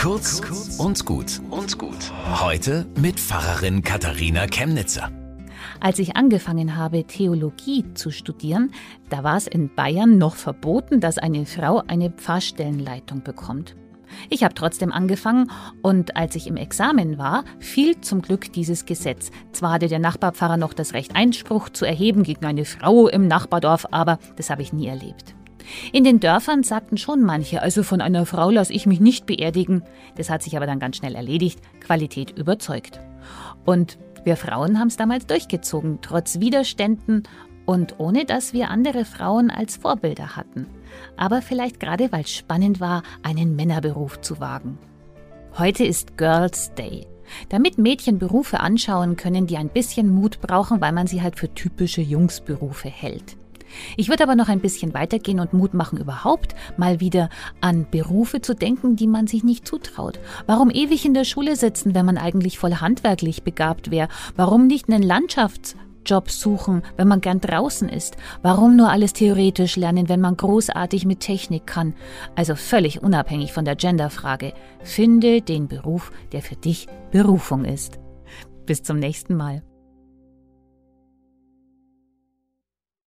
Kurz und gut und gut. Heute mit Pfarrerin Katharina Chemnitzer. Als ich angefangen habe, Theologie zu studieren, da war es in Bayern noch verboten, dass eine Frau eine Pfarrstellenleitung bekommt. Ich habe trotzdem angefangen und als ich im Examen war, fiel zum Glück dieses Gesetz. Zwar hatte der Nachbarpfarrer noch das Recht, Einspruch zu erheben gegen eine Frau im Nachbardorf, aber das habe ich nie erlebt. In den Dörfern sagten schon manche, also von einer Frau lasse ich mich nicht beerdigen. Das hat sich aber dann ganz schnell erledigt. Qualität überzeugt. Und wir Frauen haben es damals durchgezogen, trotz Widerständen und ohne dass wir andere Frauen als Vorbilder hatten. Aber vielleicht gerade weil es spannend war, einen Männerberuf zu wagen. Heute ist Girls Day. Damit Mädchen Berufe anschauen können, die ein bisschen Mut brauchen, weil man sie halt für typische Jungsberufe hält. Ich würde aber noch ein bisschen weitergehen und Mut machen, überhaupt mal wieder an Berufe zu denken, die man sich nicht zutraut. Warum ewig in der Schule sitzen, wenn man eigentlich voll handwerklich begabt wäre? Warum nicht einen Landschafts- Job suchen, wenn man gern draußen ist? Warum nur alles theoretisch lernen, wenn man großartig mit Technik kann? Also völlig unabhängig von der Genderfrage. Finde den Beruf, der für dich Berufung ist. Bis zum nächsten Mal.